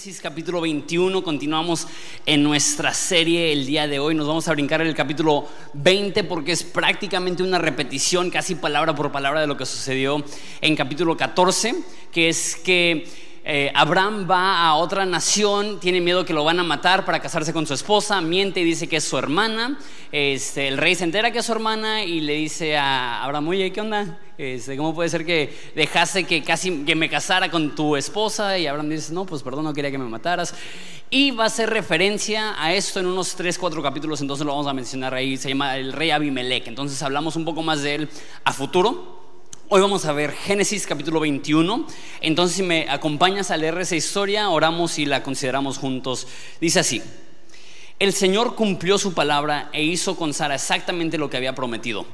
Génesis capítulo 21, continuamos en nuestra serie el día de hoy. Nos vamos a brincar en el capítulo 20 porque es prácticamente una repetición, casi palabra por palabra, de lo que sucedió en capítulo 14, que es que eh, Abraham va a otra nación, tiene miedo que lo van a matar para casarse con su esposa, miente y dice que es su hermana. Este, el rey se entera que es su hermana y le dice a Abraham, oye, ¿qué onda? Este, ¿Cómo puede ser que dejase que casi que me casara con tu esposa? Y Abraham dice, no, pues perdón, no quería que me mataras. Y va a hacer referencia a esto en unos 3, 4 capítulos, entonces lo vamos a mencionar ahí. Se llama el rey Abimelech. Entonces hablamos un poco más de él a futuro. Hoy vamos a ver Génesis capítulo 21. Entonces, si me acompañas a leer esa historia, oramos y la consideramos juntos. Dice así: El Señor cumplió su palabra e hizo con Sara exactamente lo que había prometido.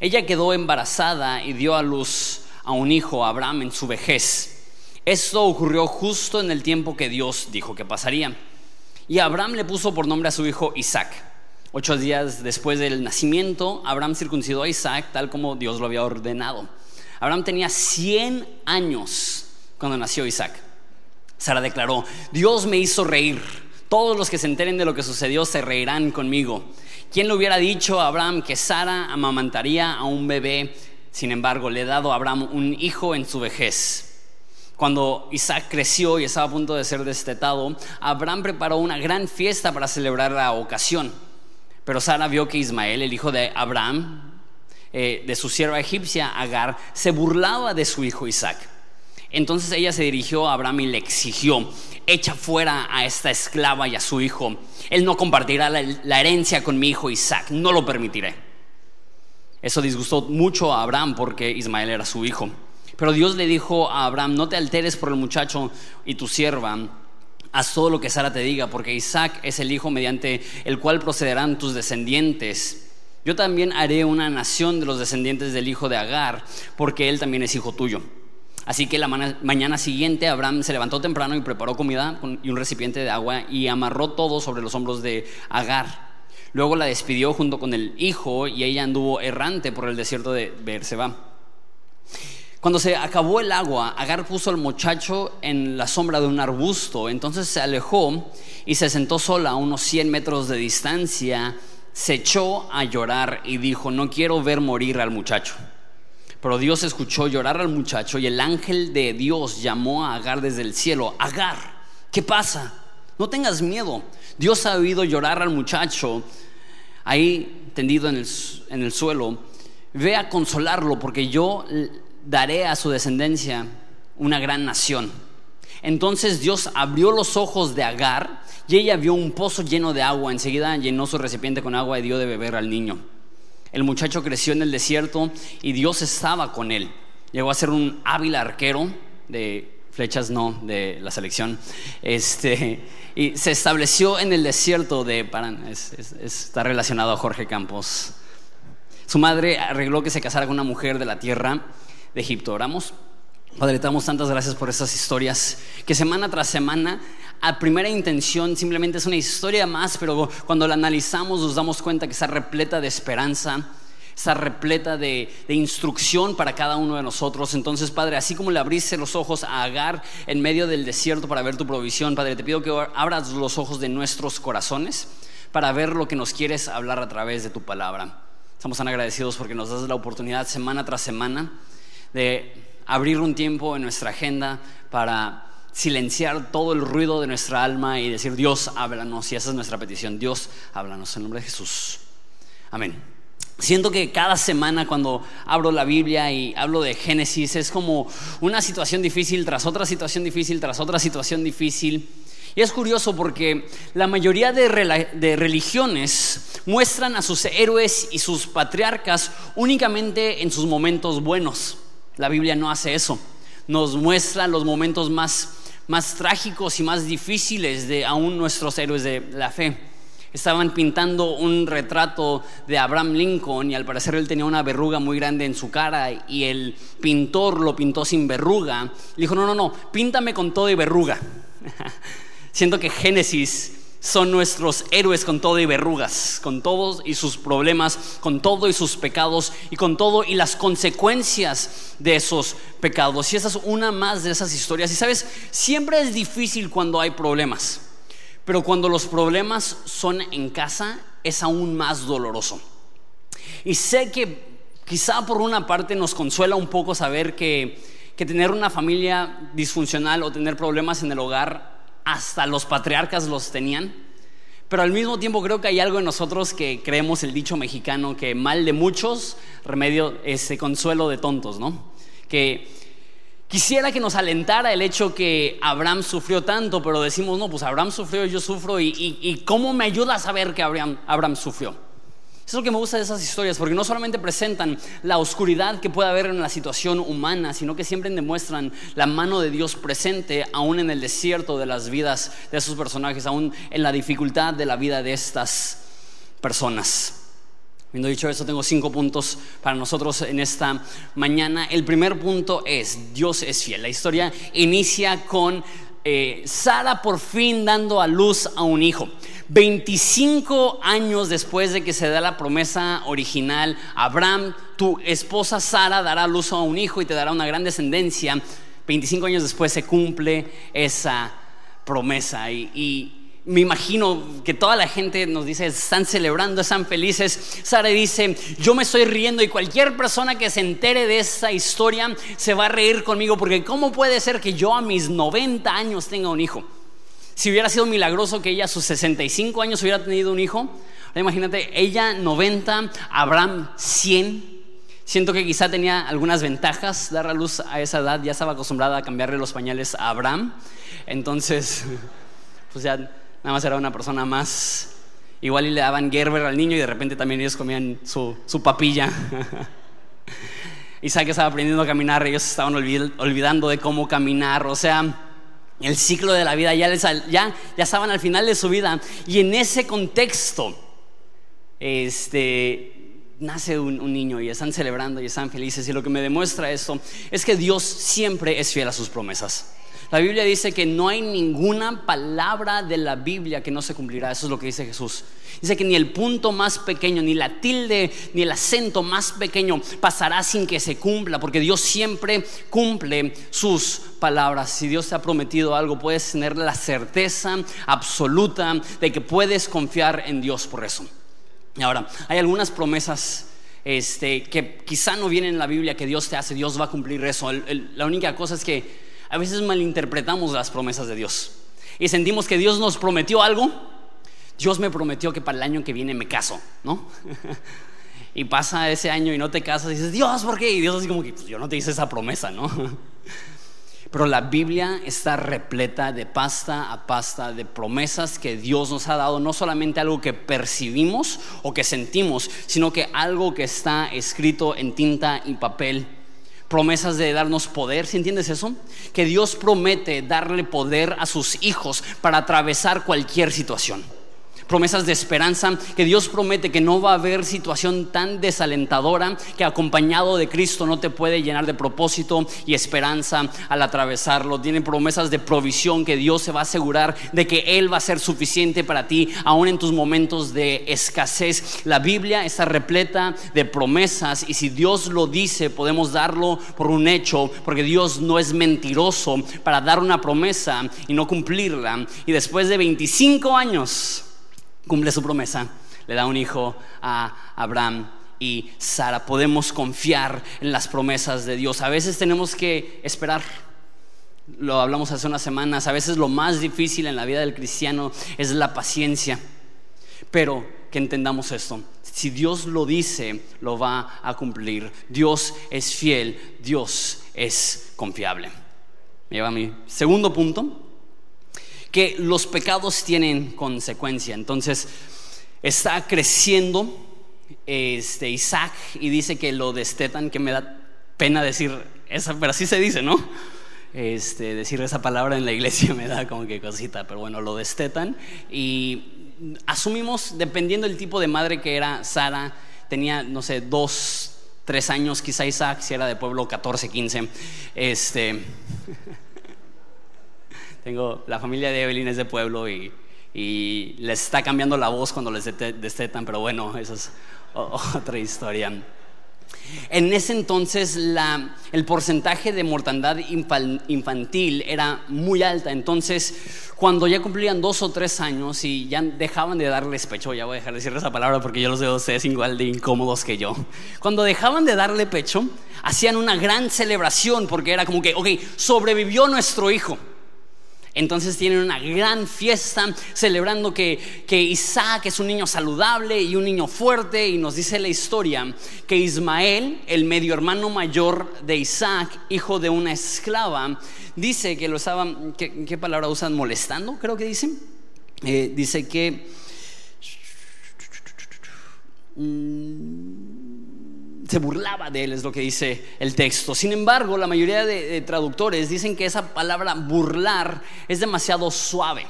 Ella quedó embarazada y dio a luz a un hijo, Abraham, en su vejez. Esto ocurrió justo en el tiempo que Dios dijo que pasaría. Y Abraham le puso por nombre a su hijo Isaac. Ocho días después del nacimiento, Abraham circuncidó a Isaac tal como Dios lo había ordenado. Abraham tenía 100 años cuando nació Isaac. Sara declaró, Dios me hizo reír. Todos los que se enteren de lo que sucedió se reirán conmigo. ¿Quién le hubiera dicho a Abraham que Sara amamantaría a un bebé? Sin embargo, le he dado a Abraham un hijo en su vejez. Cuando Isaac creció y estaba a punto de ser destetado, Abraham preparó una gran fiesta para celebrar la ocasión. Pero Sara vio que Ismael, el hijo de Abraham, eh, de su sierva egipcia, Agar, se burlaba de su hijo Isaac. Entonces ella se dirigió a Abraham y le exigió, echa fuera a esta esclava y a su hijo. Él no compartirá la, la herencia con mi hijo Isaac, no lo permitiré. Eso disgustó mucho a Abraham porque Ismael era su hijo. Pero Dios le dijo a Abraham, no te alteres por el muchacho y tu sierva, haz todo lo que Sara te diga, porque Isaac es el hijo mediante el cual procederán tus descendientes. Yo también haré una nación de los descendientes del hijo de Agar, porque él también es hijo tuyo. Así que la mañana siguiente Abraham se levantó temprano y preparó comida y un recipiente de agua y amarró todo sobre los hombros de Agar. Luego la despidió junto con el hijo y ella anduvo errante por el desierto de Beerseba. Cuando se acabó el agua, Agar puso al muchacho en la sombra de un arbusto. Entonces se alejó y se sentó sola a unos 100 metros de distancia se echó a llorar y dijo, no quiero ver morir al muchacho. Pero Dios escuchó llorar al muchacho y el ángel de Dios llamó a Agar desde el cielo, Agar, ¿qué pasa? No tengas miedo. Dios ha oído llorar al muchacho ahí tendido en el, en el suelo. Ve a consolarlo porque yo daré a su descendencia una gran nación. Entonces Dios abrió los ojos de Agar y ella vio un pozo lleno de agua. Enseguida llenó su recipiente con agua y dio de beber al niño. El muchacho creció en el desierto y Dios estaba con él. Llegó a ser un hábil arquero de flechas, no, de la selección. Este, y se estableció en el desierto de está relacionado a Jorge Campos. Su madre arregló que se casara con una mujer de la tierra de Egipto. Oramos. Padre, te damos tantas gracias por estas historias que semana tras semana a primera intención simplemente es una historia más, pero cuando la analizamos nos damos cuenta que está repleta de esperanza, está repleta de, instrucción para cada uno de nosotros. Entonces, Padre, así como le abriste los ojos a Agar en medio del desierto para ver tu provisión, Padre, te pido que abras los ojos de nuestros corazones para ver lo que nos quieres hablar a través de tu palabra. Estamos tan agradecidos porque nos das la oportunidad semana tras semana de abrir un tiempo en nuestra agenda para silenciar todo el ruido de nuestra alma y decir, Dios, háblanos. Y esa es nuestra petición. Dios, háblanos en nombre de Jesús. Amén. Siento que cada semana cuando abro la Biblia y hablo de Génesis es como una situación difícil tras otra situación difícil tras otra situación difícil. Y es curioso porque la mayoría de, de, religiones muestran a sus héroes y sus patriarcas únicamente en sus momentos buenos. La Biblia no hace eso. Nos muestra los momentos más más trágicos y más difíciles de aún nuestros héroes de la fe. Estaban pintando un retrato de Abraham Lincoln y al parecer él tenía una verruga muy grande en su cara y el pintor lo pintó sin verruga. Le dijo, no, no, no, píntame con todo y verruga. Siento que Génesis son nuestros héroes con todo y verrugas, con todos y sus problemas, con todo y sus pecados y con todo y las consecuencias de esos pecados. Y esa es una más de esas historias. Y sabes, siempre es difícil cuando hay problemas, pero cuando los problemas son en casa es aún más doloroso. Y sé que quizá por una parte nos consuela un poco saber que, que tener una familia disfuncional o tener problemas en el hogar hasta los patriarcas los tenían. Pero al mismo tiempo creo que hay algo en nosotros que creemos el dicho mexicano que mal de muchos, remedio, ese consuelo de tontos, ¿no? Que quisiera que nos alentara el hecho que Abraham sufrió tanto, pero decimos, no, pues Abraham sufrió, yo sufro, y, y ¿cómo me ayuda a saber que Abraham, Abraham sufrió? Es lo que me gusta de esas historias, porque no solamente presentan la oscuridad que puede haber en la situación humana, sino que siempre demuestran la mano de Dios presente aún en el desierto de las vidas de esos personajes, aún en la dificultad de la vida de estas personas. Habiendo dicho eso, tengo cinco puntos para nosotros en esta mañana. El primer punto es, Dios es fiel. La historia inicia con eh, Sara por fin dando a luz a un hijo. 25 años después de que se da la promesa original, Abraham, tu esposa Sara dará luz a un hijo y te dará una gran descendencia. 25 años después se cumple esa promesa y, me imagino que toda la gente nos dice, están celebrando, están felices. Sara dice, yo me estoy riendo y cualquier persona que se entere de esa historia se va a reír conmigo porque ¿cómo puede ser que yo a mis 90 años tenga un hijo? Si hubiera sido milagroso que ella a sus 65 años hubiera tenido un hijo, imagínate, ella 90, Abraham 100. Siento que quizá tenía algunas ventajas dar a luz a esa edad, ya estaba acostumbrada a cambiarle los pañales a Abraham. Entonces, pues ya nada más era una persona más. Igual y le daban Gerber al niño y de repente también ellos comían su, su papilla. Isaac estaba aprendiendo a caminar, ellos estaban olvidando de cómo caminar. O sea, el ciclo de la vida, ya, ya, ya estaban al final de su vida. Y en ese contexto, este, nace un, un, niño y están celebrando y están felices. Y lo que me demuestra esto es que Dios siempre es fiel a sus promesas. La Biblia dice que no hay ninguna palabra de la Biblia que no se cumplirá. Eso es lo que dice Jesús. Dice que ni el punto más pequeño, ni la tilde, ni el acento más pequeño pasará sin que se cumpla, porque Dios siempre cumple sus palabras. Si Dios te ha prometido algo, puedes tener la certeza absoluta de que puedes confiar en Dios por eso. Ahora, hay algunas promesas este, que quizá no vienen en la Biblia que Dios te hace, Dios va a cumplir eso. la única cosa es que a veces malinterpretamos las promesas de Dios y sentimos que Dios nos prometió algo. Dios me prometió que para el año que viene me caso, ¿no? y pasa ese año y no te casas y dices, Dios, ¿por qué? Y Dios así como que, pues yo no te hice esa promesa, ¿no? Pero la Biblia está repleta de pasta a pasta de promesas que Dios nos ha dado, no solamente algo que percibimos o que sentimos, sino que algo que está escrito en tinta y papel promesas de darnos poder, ¿si entiendes eso? Que Dios promete darle poder a sus hijos para atravesar cualquier situación promesas de esperanza, que Dios promete que no va a haber situación tan desalentadora que acompañado de Cristo no te puede llenar de propósito y esperanza al atravesarlo. Tiene promesas de provisión que Dios se va a asegurar de que Él va a ser suficiente para ti, aún en tus momentos de escasez. La Biblia está repleta de promesas y si Dios lo dice, podemos darlo por un hecho, porque Dios no es mentiroso para dar una promesa y no cumplirla. Y después de 25 años, cumple su promesa, le da un hijo a Abraham y Sara. Podemos confiar en las promesas de Dios. A veces tenemos que esperar. Lo hablamos hace unas semanas. A veces lo más difícil en la vida del cristiano es la paciencia. Pero que entendamos esto. Si Dios lo dice, lo va a cumplir. Dios es fiel, Dios es confiable. Me lleva mi segundo punto que los pecados tienen consecuencia. Entonces, está creciendo este Isaac y dice que lo destetan, que me da pena decir esa, pero así se dice, ¿no? Este, decir esa palabra en la iglesia me da como que cosita, pero bueno, lo destetan y asumimos, dependiendo del tipo de madre que era Sara, tenía, no sé, dos, tres años, quizá Isaac, si era de pueblo 14, 15, este... Tengo la familia de Evelyn es de pueblo y y les está cambiando la voz cuando les destetan, pero bueno, esa es otra historia. En ese entonces el porcentaje de mortandad infantil era muy alta. Entonces, cuando ya cumplían dos o tres años y ya dejaban de darles pecho, ya voy a dejar de decir esa palabra porque yo los veo ustedes igual de incómodos que yo. Cuando dejaban de darle pecho, hacían una gran celebración porque era como que, ok, sobrevivió nuestro hijo. Entonces tienen una gran fiesta celebrando que, que, Isaac es un niño saludable y un niño fuerte y nos dice la historia que Ismael, el medio hermano mayor de Isaac, hijo de una esclava, dice que lo estaban, ¿qué, palabra usan? Molestando, creo que dicen. Eh, dice que... Mm, se burlaba de él, es lo que dice el texto. Sin embargo, la mayoría de, traductores dicen que esa palabra burlar es demasiado suave.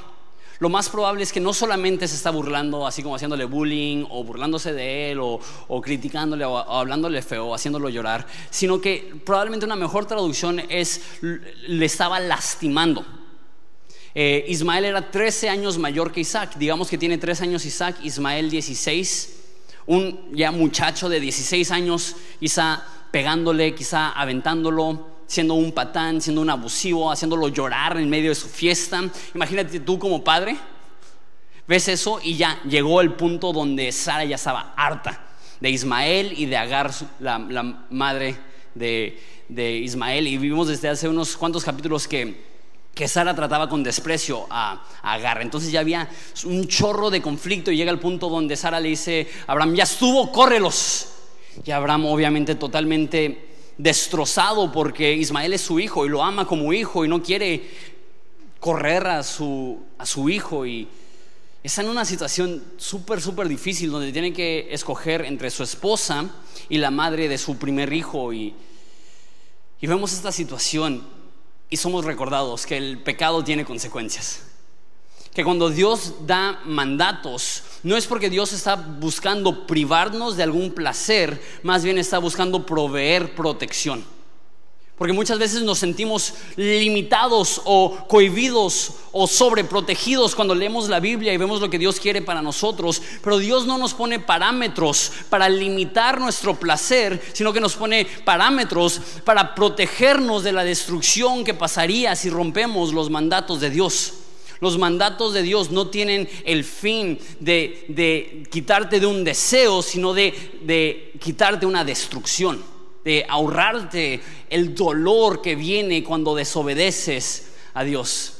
Lo más probable es que no solamente se está burlando, así como haciéndole bullying o burlándose de él o, criticándole o, hablándole feo o haciéndolo llorar, sino que probablemente una mejor traducción es le estaba lastimando. Eh, Ismael era 13 años mayor que Isaac, digamos que tiene 3 años Isaac, Ismael 16 un ya muchacho de 16 años, quizá pegándole, quizá aventándolo, siendo un patán, siendo un abusivo, haciéndolo llorar en medio de su fiesta. Imagínate tú como padre, ves eso y ya llegó el punto donde Sara ya estaba harta de Ismael y de Agar, la, madre de, de Ismael. Y vivimos desde hace unos cuantos capítulos que que Sara trataba con desprecio a, Agar. Entonces ya había un chorro de conflicto y llega el punto donde Sara le dice Abraham, ya estuvo, córrelos. Y Abraham obviamente totalmente destrozado porque Ismael es su hijo y lo ama como hijo y no quiere correr a su, a su hijo y está en una situación súper, súper difícil donde tiene que escoger entre su esposa y la madre de su primer hijo y, y vemos esta situación y somos recordados que el pecado tiene consecuencias. Que cuando Dios da mandatos, no es porque Dios está buscando privarnos de algún placer, más bien está buscando proveer protección. Porque muchas veces nos sentimos limitados o cohibidos o sobreprotegidos cuando leemos la Biblia y vemos lo que Dios quiere para nosotros. Pero Dios no nos pone parámetros para limitar nuestro placer, sino que nos pone parámetros para protegernos de la destrucción que pasaría si rompemos los mandatos de Dios. Los mandatos de Dios no tienen el fin de, quitarte de un deseo, sino de, de quitarte una destrucción de ahorrarte el dolor que viene cuando desobedeces a Dios.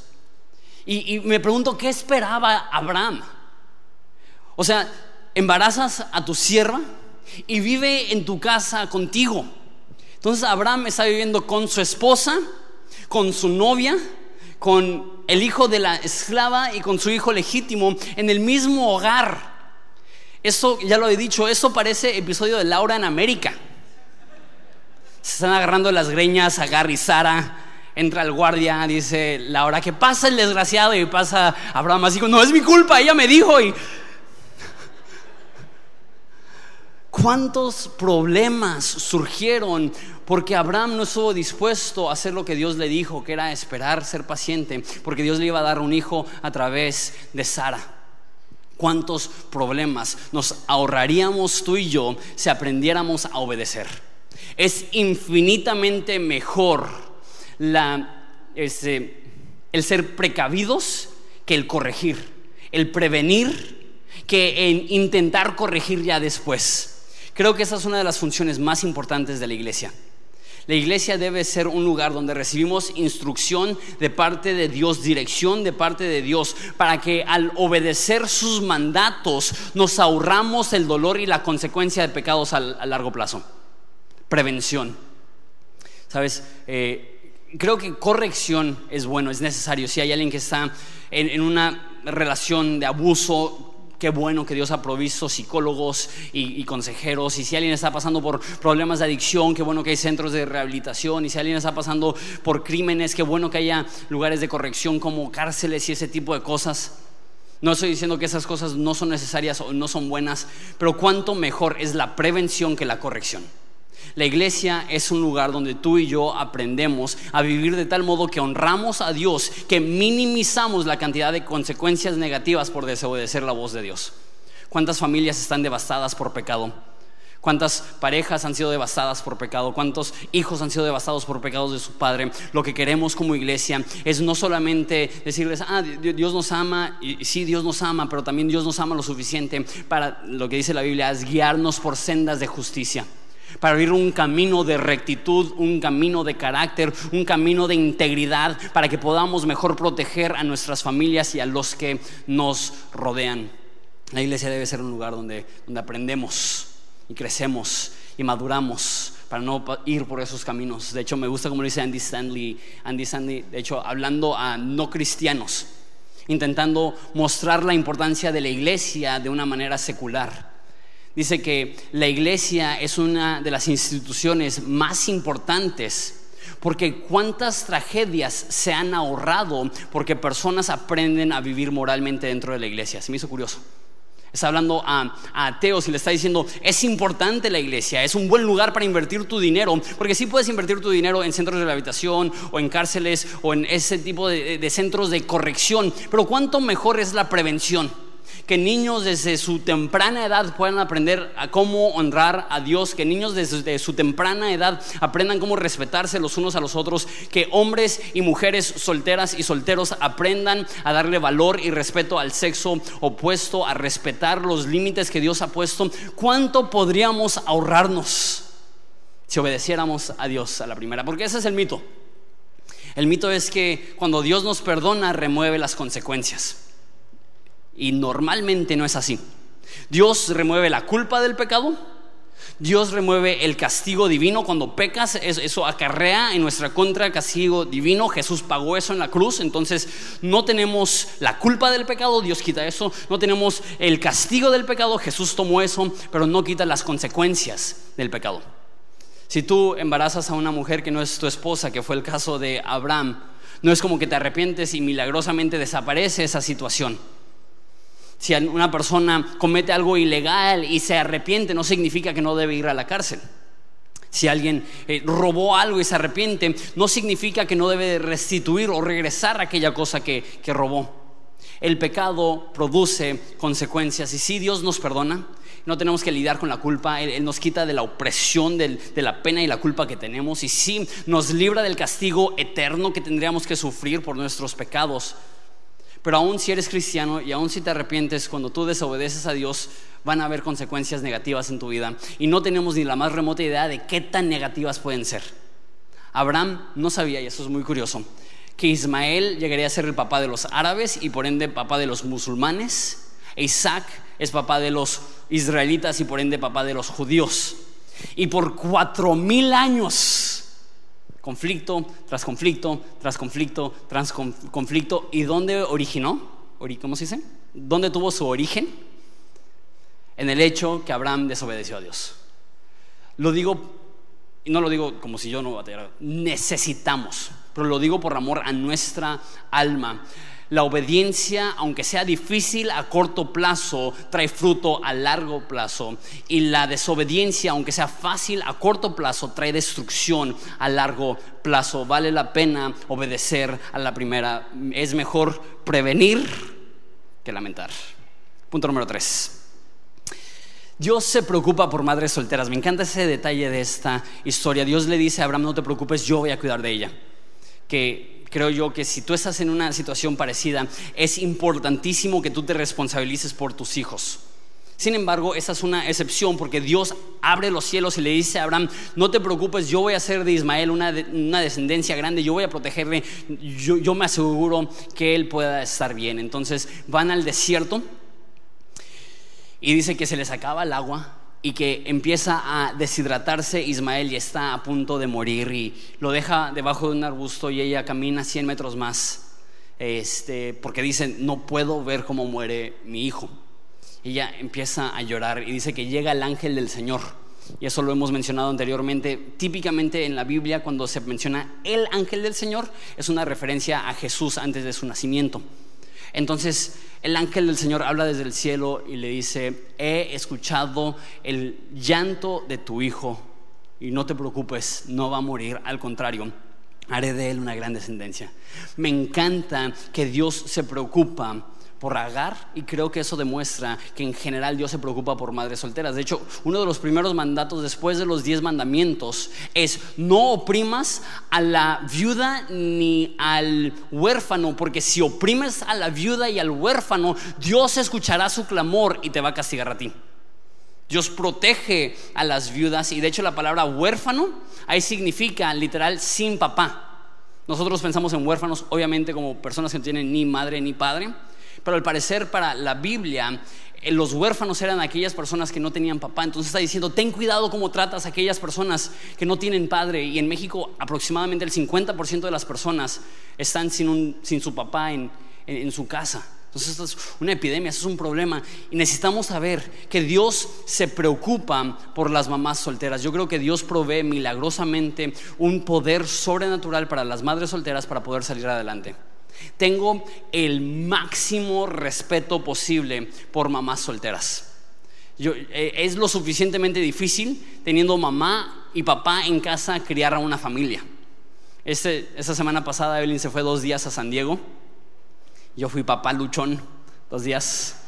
Y, me pregunto, ¿qué esperaba Abraham? O sea, embarazas a tu sierva y vive en tu casa contigo. Entonces Abraham está viviendo con su esposa, con su novia, con el hijo de la esclava y con su hijo legítimo en el mismo hogar. Eso, ya lo he dicho, eso parece episodio de Laura en América. Se están agarrando las greñas a Gary Sara. Entra el guardia, dice Laura, ¿qué pasa el desgraciado? Y pasa Abraham así, no es mi culpa, ella me dijo. Y... ¿Cuántos problemas surgieron porque Abraham no estuvo dispuesto a hacer lo que Dios le dijo, que era esperar, ser paciente, porque Dios le iba a dar un hijo a través de Sara? ¿Cuántos problemas nos ahorraríamos tú y yo si aprendiéramos a obedecer? Es infinitamente mejor este, el ser precavidos que el corregir, el prevenir que en intentar corregir ya después. Creo que esa es una de las funciones más importantes de la iglesia. La iglesia debe ser un lugar donde recibimos instrucción de parte de Dios, dirección de parte de Dios, para que al obedecer sus mandatos nos ahorramos el dolor y la consecuencia de pecados a largo plazo prevención. Sabes, eh, creo que corrección es bueno, es necesario. Si hay alguien que está en, una relación de abuso, qué bueno que Dios ha provisto psicólogos y, consejeros. Y si alguien está pasando por problemas de adicción, qué bueno que hay centros de rehabilitación. Y si alguien está pasando por crímenes, qué bueno que haya lugares de corrección como cárceles y ese tipo de cosas. No estoy diciendo que esas cosas no son necesarias o no son buenas, pero cuánto mejor es la prevención que la corrección. La iglesia es un lugar donde tú y yo aprendemos a vivir de tal modo que honramos a Dios, que minimizamos la cantidad de consecuencias negativas por desobedecer la voz de Dios. ¿Cuántas familias están devastadas por pecado? ¿Cuántas parejas han sido devastadas por pecado? ¿Cuántos hijos han sido devastados por pecados de su padre? Lo que queremos como iglesia es no solamente decirles, ah, Dios nos ama, y sí, Dios nos ama, pero también Dios nos ama lo suficiente para lo que dice la Biblia, es guiarnos por sendas de justicia para abrir un camino de rectitud, un camino de carácter, un camino de integridad, para que podamos mejor proteger a nuestras familias y a los que nos rodean. La iglesia debe ser un lugar donde, donde aprendemos y crecemos y maduramos para no ir por esos caminos. De hecho, me gusta como dice Andy Stanley, Andy Stanley, de hecho, hablando a no cristianos, intentando mostrar la importancia de la iglesia de una manera secular. Dice que la iglesia es una de las instituciones más importantes porque cuántas tragedias se han ahorrado porque personas aprenden a vivir moralmente dentro de la iglesia. Se me hizo curioso está hablando a, ateos y le está diciendo, es importante la iglesia, es un buen lugar para invertir tu dinero, porque sí puedes invertir tu dinero en centros de habitación o en cárceles o en ese tipo de centros de corrección, pero cuánto mejor es la prevención que niños desde su temprana edad puedan aprender a cómo honrar a Dios, que niños desde su temprana edad aprendan cómo respetarse los unos a los otros, que hombres y mujeres solteras y solteros aprendan a darle valor y respeto al sexo opuesto, a respetar los límites que Dios ha puesto. ¿Cuánto podríamos ahorrarnos si obedeciéramos a Dios a la primera? Porque ese es el mito. El mito es que cuando Dios nos perdona, remueve las consecuencias. Y normalmente no es así. Dios remueve la culpa del pecado. Dios remueve el castigo divino cuando pecas, eso acarrea en nuestra contra castigo divino. Jesús pagó eso en la cruz, entonces no tenemos la culpa del pecado, Dios quita eso. No tenemos el castigo del pecado, Jesús tomó eso, pero no quita las consecuencias del pecado. Si tú embarazas a una mujer que no es tu esposa, que fue el caso de Abraham, no es como que te arrepientes y milagrosamente desaparece esa situación. Si una persona comete algo ilegal y se arrepiente, no significa que no debe ir a la cárcel. Si alguien eh, robó algo y se arrepiente, no significa que no debe restituir o regresar aquella cosa que, robó. El pecado produce consecuencias y si Dios nos perdona, no tenemos que lidiar con la culpa, Él, nos quita de la opresión, de la pena y la culpa que tenemos y sí nos libra del castigo eterno que tendríamos que sufrir por nuestros pecados. Pero aún si eres cristiano y aún si te arrepientes, cuando tú desobedeces a Dios, van a haber consecuencias negativas en tu vida. Y no tenemos ni la más remota idea de qué tan negativas pueden ser. Abraham no sabía, y eso es muy curioso, que Ismael llegaría a ser el papá de los árabes y por ende papá de los musulmanes. Isaac es papá de los israelitas y por ende papá de los judíos. Y por cuatro mil años conflicto tras conflicto, tras conflicto, tras conflicto. ¿Y dónde originó? ¿Cómo se dice? ¿Dónde tuvo su origen? En el hecho que Abraham desobedeció a Dios. Lo digo, y no lo digo como si yo no batallara, necesitamos, pero lo digo por amor a nuestra alma. La obediencia, aunque sea difícil a corto plazo, trae fruto a largo plazo. Y la desobediencia, aunque sea fácil a corto plazo, trae destrucción a largo plazo. Vale la pena obedecer a la primera. Es mejor prevenir que lamentar. Punto número tres. Dios se preocupa por madres solteras. Me encanta ese detalle de esta historia. Dios le dice a Abraham, no te preocupes, yo voy a cuidar de ella. Que creo yo que si tú estás en una situación parecida, es importantísimo que tú te responsabilices por tus hijos. Sin embargo, esa es una excepción porque Dios abre los cielos y le dice a Abraham, no te preocupes, yo voy a hacer de Ismael una, descendencia grande, yo voy a protegerle, yo, yo me aseguro que él pueda estar bien. Entonces van al desierto y dice que se les acaba el agua y que empieza a deshidratarse Ismael y está a punto de morir y lo deja debajo de un arbusto y ella camina 100 metros más este, porque dice, no puedo ver cómo muere mi hijo. Ella empieza a llorar y dice que llega el ángel del Señor. Y eso lo hemos mencionado anteriormente. Típicamente en la Biblia cuando se menciona el ángel del Señor es una referencia a Jesús antes de su nacimiento. Entonces el ángel del Señor habla desde el cielo y le dice, he escuchado el llanto de tu hijo y no te preocupes, no va a morir, al contrario, haré de él una gran descendencia. Me encanta que Dios se preocupa por Agar y creo que eso demuestra que en general Dios se preocupa por madres solteras. De hecho, uno de los primeros mandatos después de los diez mandamientos es no oprimas a la viuda ni al huérfano, porque si oprimes a la viuda y al huérfano, Dios escuchará su clamor y te va a castigar a ti. Dios protege a las viudas y de hecho la palabra huérfano ahí significa literal sin papá. Nosotros pensamos en huérfanos obviamente como personas que no tienen ni madre ni padre, pero al parecer para la Biblia eh, los huérfanos eran aquellas personas que no tenían papá. Entonces está diciendo, ten cuidado cómo tratas a aquellas personas que no tienen padre. Y en México aproximadamente el 50% de las personas están sin, su papá en, en su casa. Entonces esto es una epidemia, esto es un problema. Y necesitamos saber que Dios se preocupa por las mamás solteras. Yo creo que Dios provee milagrosamente un poder sobrenatural para las madres solteras para poder salir adelante. Tengo el máximo respeto posible por mamás solteras. Eh, es lo suficientemente difícil teniendo mamá y papá en casa criar a una familia. Este, esta semana pasada Evelyn se fue dos días a San Diego. Yo fui papá luchón dos días.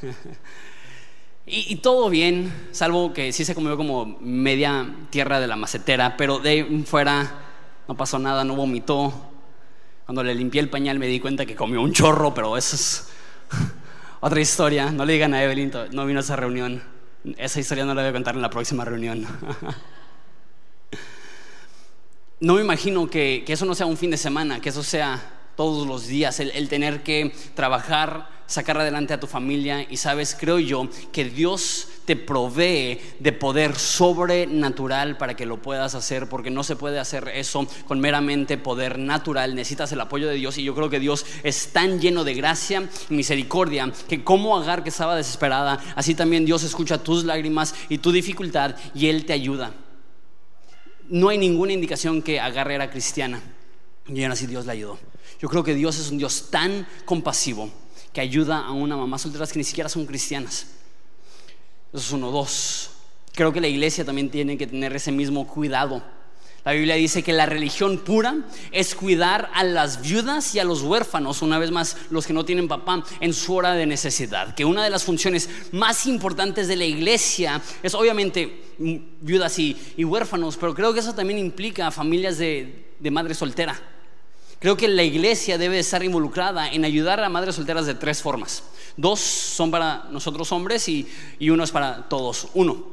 y, y, todo bien, salvo que sí se comió como media tierra de la macetera, pero de fuera no pasó nada, no vomitó, cuando le limpié el pañal me di cuenta que comió un chorro, pero eso es otra historia. No le digan a Evelyn, no vino a esa reunión. Esa historia no la voy a contar en la próxima reunión. No me imagino que, que eso no sea un fin de semana, que eso sea todos los días, el, tener que trabajar, sacar adelante a tu familia y sabes, creo yo, que Dios te provee de poder sobrenatural para que lo puedas hacer, porque no se puede hacer eso con meramente poder natural, necesitas el apoyo de Dios y yo creo que Dios es tan lleno de gracia y misericordia que como Agar que estaba desesperada, así también Dios escucha tus lágrimas y tu dificultad y Él te ayuda. No hay ninguna indicación que Agar era cristiana y aún así Dios la ayudó. Yo creo que Dios es un Dios tan compasivo que ayuda a una mamá soltera que ni siquiera son cristianas. Eso es uno. Dos, creo que la iglesia también tiene que tener ese mismo cuidado. La Biblia dice que la religión pura es cuidar a las viudas y a los huérfanos, una vez más los que no tienen papá, en su hora de necesidad. Que una de las funciones más importantes de la iglesia es obviamente viudas y, huérfanos, pero creo que eso también implica familias de, de madre soltera. Creo que la iglesia debe estar involucrada en ayudar a madres solteras de tres formas. Dos son para nosotros hombres y, uno es para todos. Uno,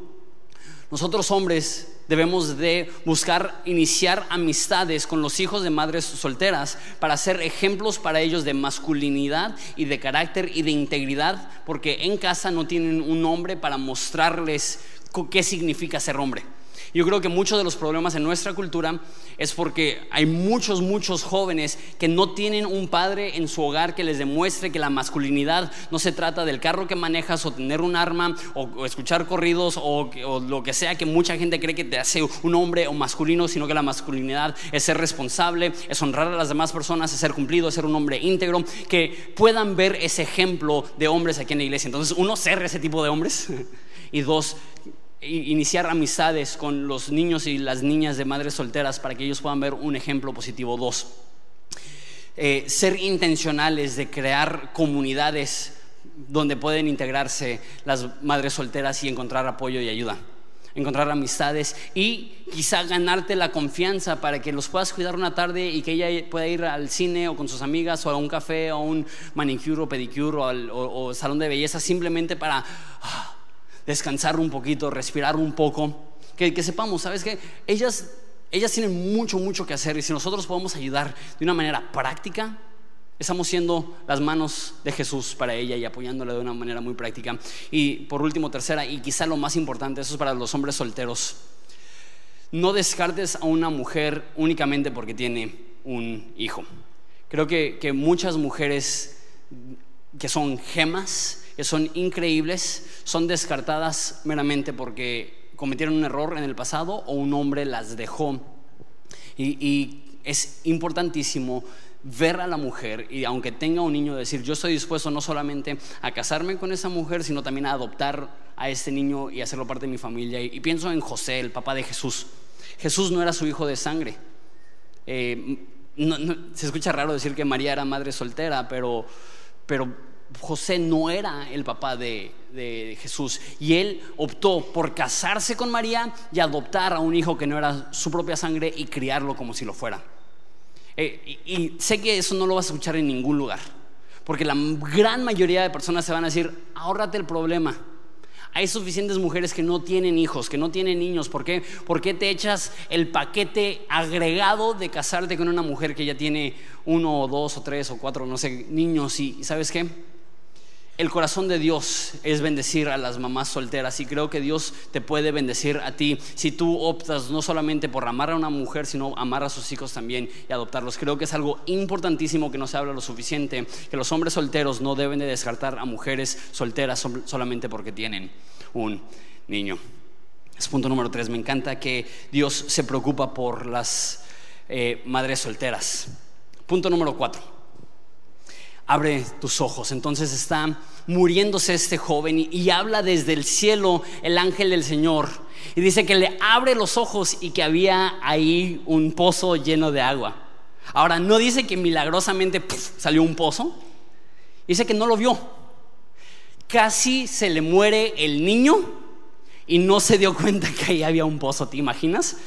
nosotros hombres debemos de buscar iniciar amistades con los hijos de madres solteras para ser ejemplos para ellos de masculinidad y de carácter y de integridad, porque en casa no tienen un hombre para mostrarles qué significa ser hombre. Yo creo que muchos de los problemas en nuestra cultura es porque hay muchos, muchos jóvenes que no tienen un padre en su hogar que les demuestre que la masculinidad no se trata del carro que manejas o tener un arma o, escuchar corridos o, o, lo que sea que mucha gente cree que te hace un hombre o masculino, sino que la masculinidad es ser responsable, es honrar a las demás personas, es ser cumplido, es ser un hombre íntegro, que puedan ver ese ejemplo de hombres aquí en la iglesia. Entonces, uno, ser ese tipo de hombres y dos, iniciar amistades con los niños y las niñas de madres solteras para que ellos puedan ver un ejemplo positivo. Dos, eh, ser intencionales de crear comunidades donde pueden integrarse las madres solteras y encontrar apoyo y ayuda. Encontrar amistades y quizá ganarte la confianza para que los puedas cuidar una tarde y que ella pueda ir al cine o con sus amigas o a un café o a un manicure o pedicure o, salón de belleza simplemente para ah, descansar un poquito, respirar un poco, que, sepamos, ¿sabes qué? Ellas, ellas tienen mucho, mucho que hacer y si nosotros podemos ayudar de una manera práctica, estamos siendo las manos de Jesús para ella y apoyándola de una manera muy práctica. Y por último, tercera, y quizá lo más importante, eso es para los hombres solteros. No descartes a una mujer únicamente porque tiene un hijo. Creo que, que muchas mujeres que son gemas, que son increíbles, son descartadas meramente porque cometieron un error en el pasado o un hombre las dejó. Y, es importantísimo ver a la mujer y aunque tenga un niño decir yo estoy dispuesto no solamente a casarme con esa mujer sino también a adoptar a este niño y hacerlo parte de mi familia. Y, pienso en José, el papá de Jesús. Jesús no era su hijo de sangre. Eh, se escucha raro decir que María era madre soltera, pero, pero José no era el papá de, Jesús y él optó por casarse con María y adoptar a un hijo que no era su propia sangre y criarlo como si lo fuera. Eh, y, sé que eso no lo vas a escuchar en ningún lugar, porque la gran mayoría de personas se van a decir, ahórrate el problema. Hay suficientes mujeres que no tienen hijos, que no tienen niños. ¿Por qué? ¿Por qué te echas el paquete agregado de casarte con una mujer que ya tiene uno o dos o tres o cuatro, no sé, niños? Y ¿sabes qué? El corazón de Dios es bendecir a las mamás solteras y creo que Dios te puede bendecir a ti si tú optas no solamente por amar a una mujer, sino amar a sus hijos también y adoptarlos. Creo que es algo importantísimo que no se habla lo suficiente, que los hombres solteros no deben de descartar a mujeres solteras solamente porque tienen un niño. Es punto número tres. Me encanta que Dios se preocupa por las eh, madres solteras. Punto número cuatro abre tus ojos. Entonces está muriéndose este joven y, habla desde el cielo el ángel del Señor. Y dice que le abre los ojos y que había ahí un pozo lleno de agua. Ahora, no dice que milagrosamente salió un pozo. Dice que no lo vio. Casi se le muere el niño y no se dio cuenta que ahí había un pozo. ¿Te imaginas?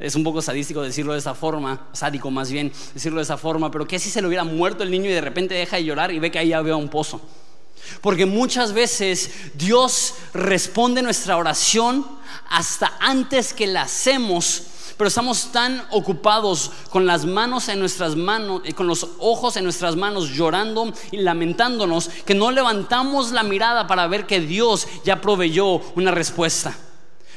Es un poco sadístico decirlo de esa forma, sádico más bien decirlo de esa forma, pero ¿qué si se le hubiera muerto el niño y de repente deja de llorar y ve que ahí había un pozo? Porque muchas veces Dios responde nuestra oración hasta antes que la hacemos, pero estamos tan ocupados con las manos en nuestras manos, y con los ojos en nuestras manos, llorando y lamentándonos, que no levantamos la mirada para ver que Dios ya proveyó una respuesta.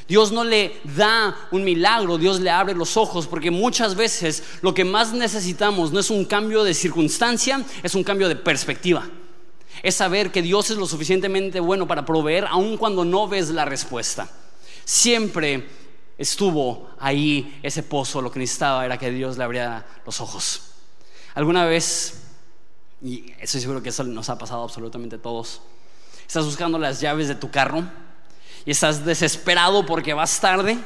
Dios no le da un milagro, Dios le abre los ojos, porque muchas veces lo que más necesitamos no es un cambio de circunstancia, es un cambio de perspectiva. Es saber que Dios es lo suficientemente bueno para proveer aun cuando no ves la respuesta. Siempre estuvo ahí ese pozo, lo que necesitaba era que Dios le abriera los ojos. Alguna vez, y estoy seguro que eso nos ha pasado absolutamente a todos, estás buscando las llaves de tu carro y estás desesperado porque vas tarde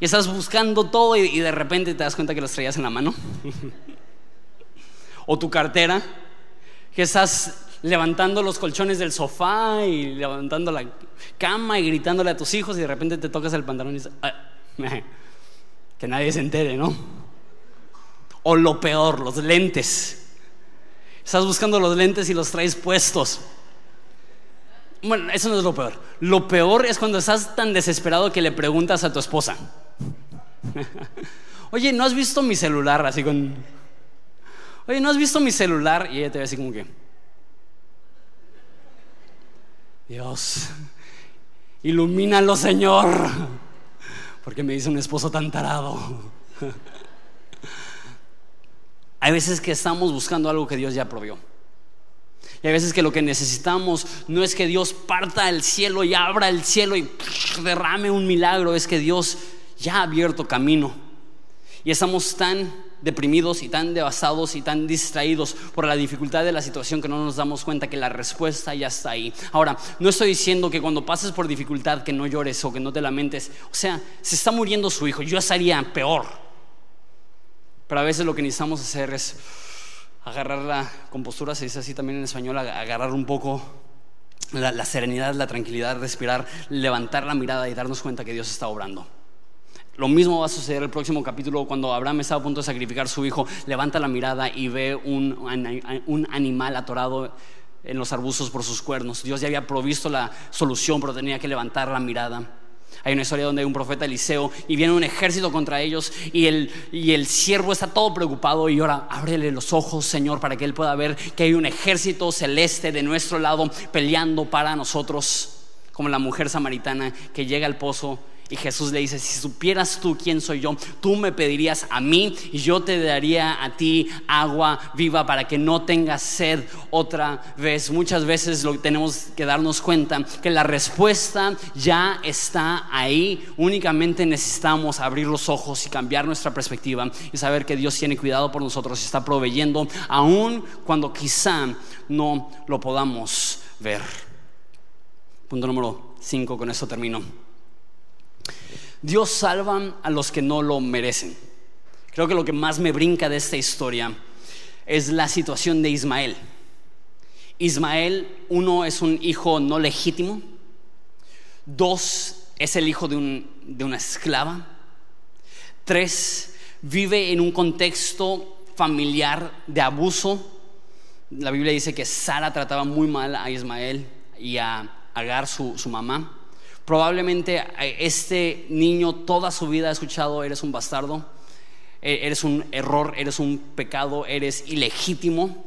y estás buscando todo y, de repente te das cuenta que las traías en la mano. o tu cartera, que estás levantando los colchones del sofá y levantando la cama y gritándole a tus hijos y de repente te tocas el pantalón y dices, ah, que nadie se entere, ¿no? O lo peor, los lentes. Estás buscando los lentes y los traes puestos. Bueno, eso no es lo peor. Lo peor es cuando estás tan desesperado que le preguntas a tu esposa. Oye, ¿no has visto mi celular? Así con... Oye, ¿no has visto mi celular? Y ella te ve así como que... Dios, ilumínalo, Señor. Porque me dice un esposo tan tarado. Hay veces que estamos buscando algo que Dios ya provió. Y a veces que lo que necesitamos no es que Dios parta el cielo y abra el cielo y derrame un milagro, es que Dios ya ha abierto camino. Y estamos tan deprimidos y tan devastados y tan distraídos por la dificultad de la situación que no nos damos cuenta que la respuesta ya está ahí. Ahora, no estoy diciendo que cuando pases por dificultad que no llores o que no te lamentes. O sea, se está muriendo su hijo, yo estaría peor. Pero a veces lo que necesitamos hacer es agarrar la compostura, se dice así también en español, agarrar un poco la, serenidad, la tranquilidad, respirar, levantar la mirada y darnos cuenta que Dios está obrando. Lo mismo va a suceder el próximo capítulo cuando Abraham estaba a punto de sacrificar a su hijo, levanta la mirada y ve un, un animal atorado en los arbustos por sus cuernos. Dios ya había provisto la solución, pero tenía que levantar la mirada. Hay una historia donde hay un profeta Eliseo y viene un ejército contra ellos y el, y el siervo está todo preocupado y ahora ábrele los ojos, Señor, para que él pueda ver que hay un ejército celeste de nuestro lado peleando para nosotros, como la mujer samaritana que llega al pozo y Jesús le dice, si supieras tú quién soy yo, tú me pedirías a mí y yo te daría a ti agua viva para que no tengas sed otra vez. Muchas veces lo tenemos que darnos cuenta que la respuesta ya está ahí. Únicamente necesitamos abrir los ojos y cambiar nuestra perspectiva y saber que Dios tiene cuidado por nosotros y está proveyendo aun cuando quizá no lo podamos ver. Punto número 5, con eso termino. Dios salva a los que no lo merecen. Creo que lo que más me brinca de esta historia es la situación de Ismael. Ismael, uno, es un hijo no legítimo. Dos, es el hijo de, una esclava. Tres, vive en un contexto familiar de abuso. La Biblia dice que Sara trataba muy mal a Ismael y a Agar, su mamá. Probablemente eh, este niño toda su vida ha escuchado, eres un bastardo, e, eres un error, eres un pecado, eres ilegítimo.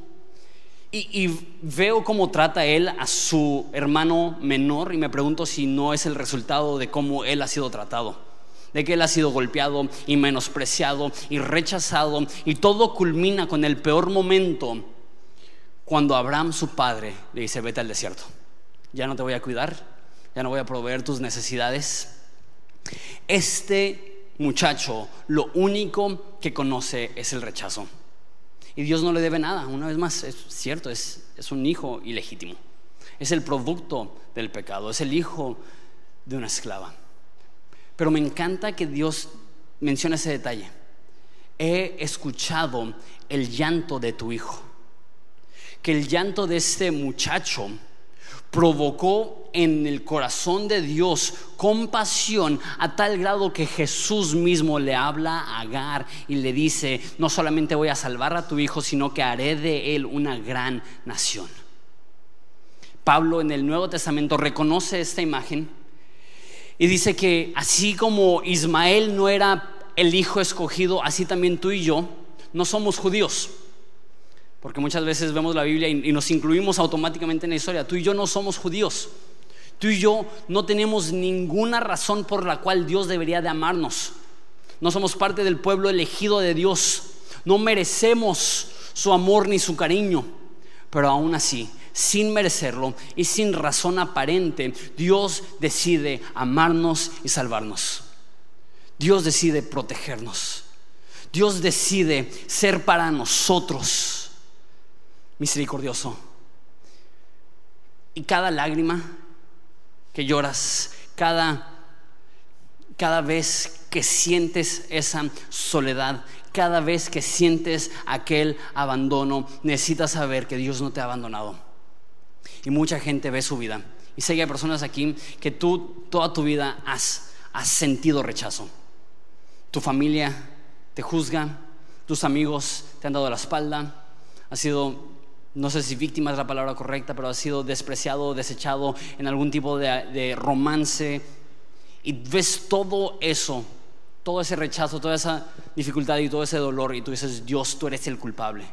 Y, veo cómo trata él a su hermano menor y me pregunto si no es el resultado de cómo él ha sido tratado de que él ha sido golpeado y menospreciado y rechazado y todo culmina con el peor momento cuando Abraham, su padre, le dice, vete al desierto, ya no te voy a cuidar, ya no voy a proveer tus necesidades. Este muchacho lo único que conoce es el rechazo. Y Dios no le debe nada, una vez más, es cierto, es, es un hijo ilegítimo. Es el producto del pecado, es el hijo de una esclava. Pero me encanta que Dios mencione ese detalle. He escuchado el llanto de tu hijo. Que el llanto de este muchacho provocó en el corazón de Dios compasión a tal grado que Jesús mismo le habla a Agar y le dice, no solamente voy a salvar a tu hijo, sino que haré de él una gran nación. Pablo en el Nuevo Testamento reconoce esta imagen y dice que así como Ismael no era el hijo escogido, así también tú y yo no somos judíos. Porque muchas veces vemos la Biblia y, nos incluimos automáticamente en la historia. Tú y yo no somos judíos. Tú y yo no tenemos ninguna razón por la cual Dios debería de amarnos. No somos parte del pueblo elegido de Dios. No merecemos su amor ni su cariño. Pero aún así, sin merecerlo y sin razón aparente, Dios decide amarnos y salvarnos. Dios decide protegernos. Dios decide ser para nosotros misericordioso. Y cada lágrima que lloras, cada, cada vez que sientes esa soledad, cada vez que sientes aquel abandono, necesitas saber que Dios no te ha abandonado y mucha gente ve su vida. Y sé que hay personas aquí que tú toda tu vida has, has sentido rechazo. Tu familia te juzga, tus amigos te han dado la espalda, has sido, no sé si víctima es la palabra correcta, pero has sido despreciado, desechado en algún tipo de, de romance. Y ves todo eso, todo ese rechazo, toda esa dificultad y todo ese dolor y tú dices, Dios, tú eres el culpable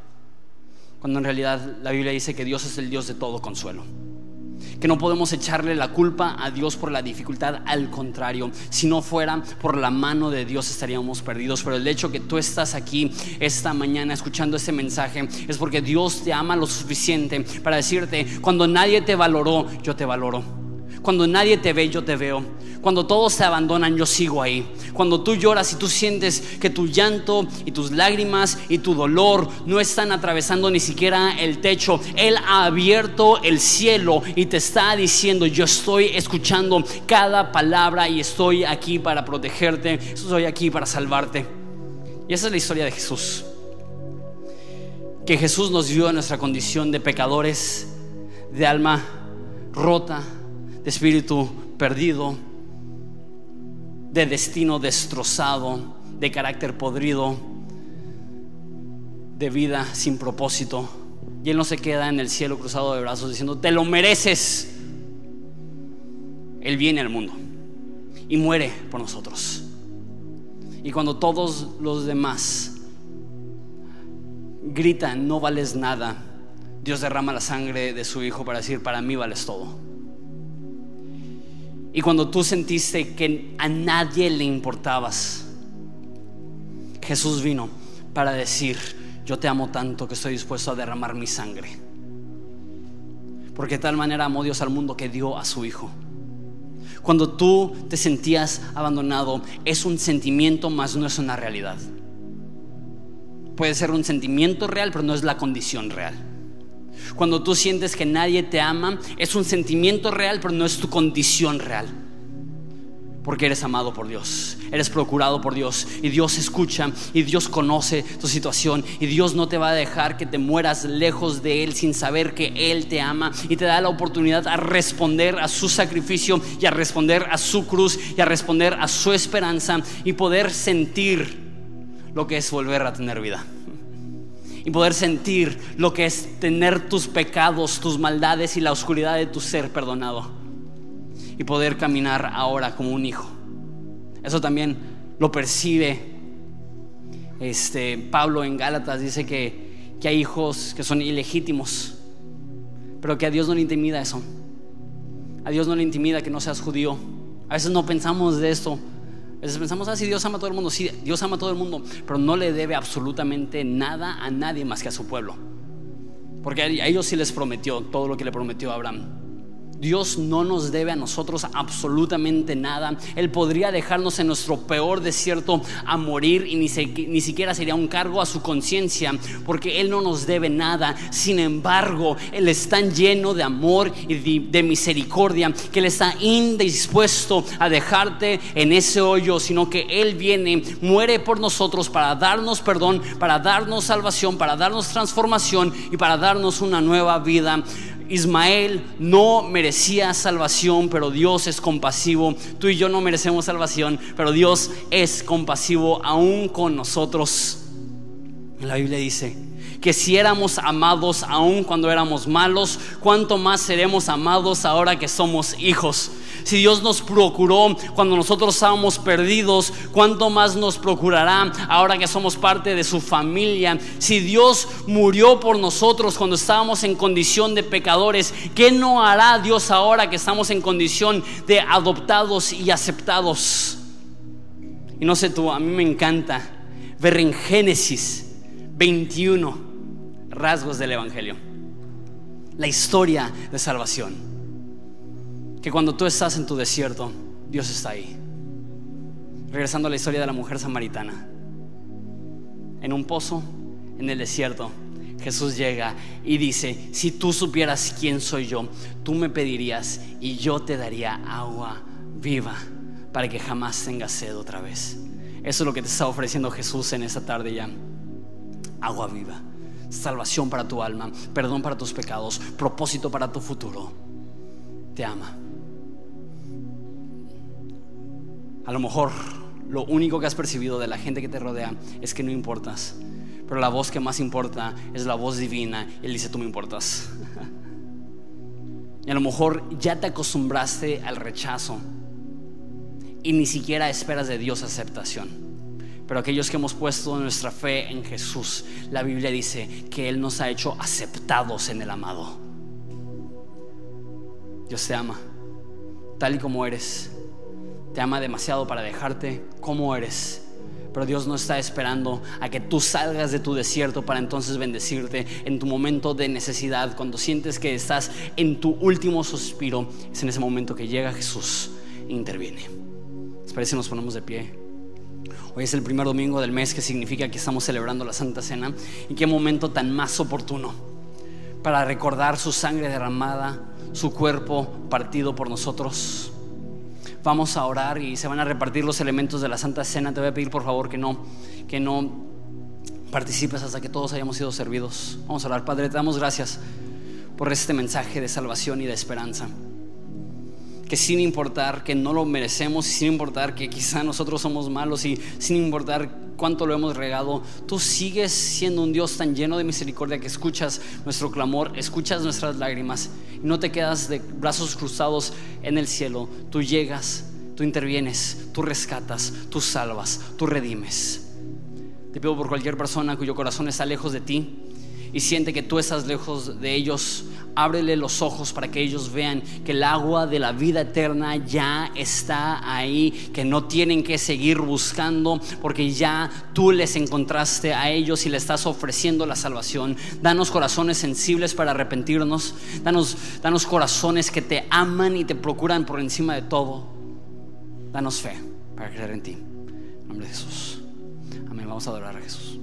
cuando en realidad la Biblia dice que Dios es el Dios de todo consuelo. Que no podemos echarle la culpa a Dios por la dificultad, al contrario, si no fuera por la mano de Dios estaríamos perdidos. Pero el hecho que tú estás aquí esta mañana escuchando este mensaje es porque Dios te ama lo suficiente para decirte, cuando nadie te valoró, yo te valoro. Cuando nadie te ve, yo te veo. Cuando todos te abandonan, yo sigo ahí. Cuando tú lloras y tú sientes que tu llanto y tus lágrimas y tu dolor no están atravesando ni siquiera el techo, Él ha abierto el cielo y te está diciendo, yo estoy escuchando cada palabra y estoy aquí para protegerte, estoy aquí para salvarte. Y esa es la historia de Jesús. Que Jesús nos dio a nuestra condición de pecadores, de alma rota de espíritu perdido, de destino destrozado, de carácter podrido, de vida sin propósito. Y Él no se queda en el cielo cruzado de brazos diciendo, te lo mereces. Él viene al mundo y muere por nosotros. Y cuando todos los demás gritan, no vales nada, Dios derrama la sangre de su Hijo para decir, para mí vales todo. Y cuando tú sentiste que a nadie le importabas, Jesús vino para decir, yo te amo tanto que estoy dispuesto a derramar mi sangre. Porque de tal manera amó Dios al mundo que dio a su Hijo. Cuando tú te sentías abandonado, es un sentimiento, más no es una realidad. Puede ser un sentimiento real, pero no es la condición real. Cuando tú sientes que nadie te ama, es un sentimiento real, pero no es tu condición real. Porque eres amado por Dios, eres procurado por Dios y Dios escucha y Dios conoce tu situación y Dios no te va a dejar que te mueras lejos de Él sin saber que Él te ama y te da la oportunidad a responder a su sacrificio y a responder a su cruz y a responder a su esperanza y poder sentir lo que es volver a tener vida y poder sentir lo que es tener tus pecados, tus maldades y la oscuridad de tu ser perdonado y poder caminar ahora como un hijo. Eso también lo percibe este, Pablo en Gálatas, dice que, que hay hijos que son ilegítimos, pero que a Dios no le intimida eso. A Dios no le intimida que no seas judío. A veces no pensamos de esto. Veces pensamos, ah, si Dios ama a todo el mundo. Sí, Dios ama a todo el mundo, pero no le debe absolutamente nada a nadie más que a su pueblo. Porque a ellos sí les prometió todo lo que le prometió a Abraham. Dios no nos debe a nosotros absolutamente nada. Él podría dejarnos en nuestro peor desierto a morir y ni, ni siquiera sería un cargo a su conciencia porque Él no nos debe nada. Sin embargo, Él es tan lleno de amor y de, de misericordia que Él está indispuesto a dejarte en ese hoyo, sino que Él viene, muere por nosotros para darnos perdón, para darnos salvación, para darnos transformación y para darnos una nueva vida. Ismael no merecía salvación, pero Dios es compasivo. Tú y yo no merecemos salvación, pero Dios es compasivo aún con nosotros. La Biblia dice que si éramos amados aún cuando éramos malos, cuánto más seremos amados ahora que somos hijos si Dios nos procuró cuando nosotros estábamos perdidos, ¿cuánto más nos procurará ahora que somos parte de su familia? Si Dios murió por nosotros cuando estábamos en condición de pecadores, ¿qué no hará Dios ahora que estamos en condición de adoptados y aceptados? Y no sé tú, a mí me encanta ver en Génesis 21 rasgos del Evangelio, la historia de salvación que cuando tú estás en tu desierto, Dios está ahí. Regresando a la historia de la mujer samaritana. En un pozo, en el desierto, Jesús llega y dice, si tú supieras quién soy yo, tú me pedirías y yo te daría agua viva para que jamás tengas sed otra vez. Eso es lo que te está ofreciendo Jesús en esta tarde ya. Agua viva, salvación para tu alma, perdón para tus pecados, propósito para tu futuro. Te ama. A lo mejor lo único que has percibido de la gente que te rodea es que no importas. Pero la voz que más importa es la voz divina. Él dice, tú me importas. y a lo mejor ya te acostumbraste al rechazo. Y ni siquiera esperas de Dios aceptación. Pero aquellos que hemos puesto nuestra fe en Jesús, la Biblia dice que Él nos ha hecho aceptados en el amado. Dios te ama, tal y como eres te ama demasiado para dejarte como eres. Pero Dios no está esperando a que tú salgas de tu desierto para entonces bendecirte en tu momento de necesidad, cuando sientes que estás en tu último suspiro. Es en ese momento que llega Jesús e interviene. ¿Les parece nos ponemos de pie? Hoy es el primer domingo del mes que significa que estamos celebrando la Santa Cena. Y qué momento tan más oportuno para recordar su sangre derramada, su cuerpo partido por nosotros vamos a orar y se van a repartir los elementos de la Santa Cena. Te voy a pedir por favor que no, que no participes hasta que todos hayamos sido servidos. Vamos a orar. Padre, te damos gracias por este mensaje de salvación y de esperanza. Que sin importar que no lo merecemos sin importar que quizá nosotros somos malos y sin importar cuánto lo hemos regado, tú sigues siendo un Dios tan lleno de misericordia que escuchas nuestro clamor, escuchas nuestras lágrimas y no te quedas de brazos cruzados en el cielo. Tú llegas, tú intervienes, tú rescatas, tú salvas, tú redimes. Te pido por cualquier persona cuyo corazón está lejos de ti y siente que tú estás lejos de ellos, ábrele los ojos para que ellos vean que el agua de la vida eterna ya está ahí, que no tienen que seguir buscando porque ya tú les encontraste a ellos y le estás ofreciendo la salvación. Danos corazones sensibles para arrepentirnos, danos, danos corazones que te aman y te procuran por encima de todo. Danos fe para creer en ti. En nombre de Jesús. Amén. Vamos a adorar a Jesús.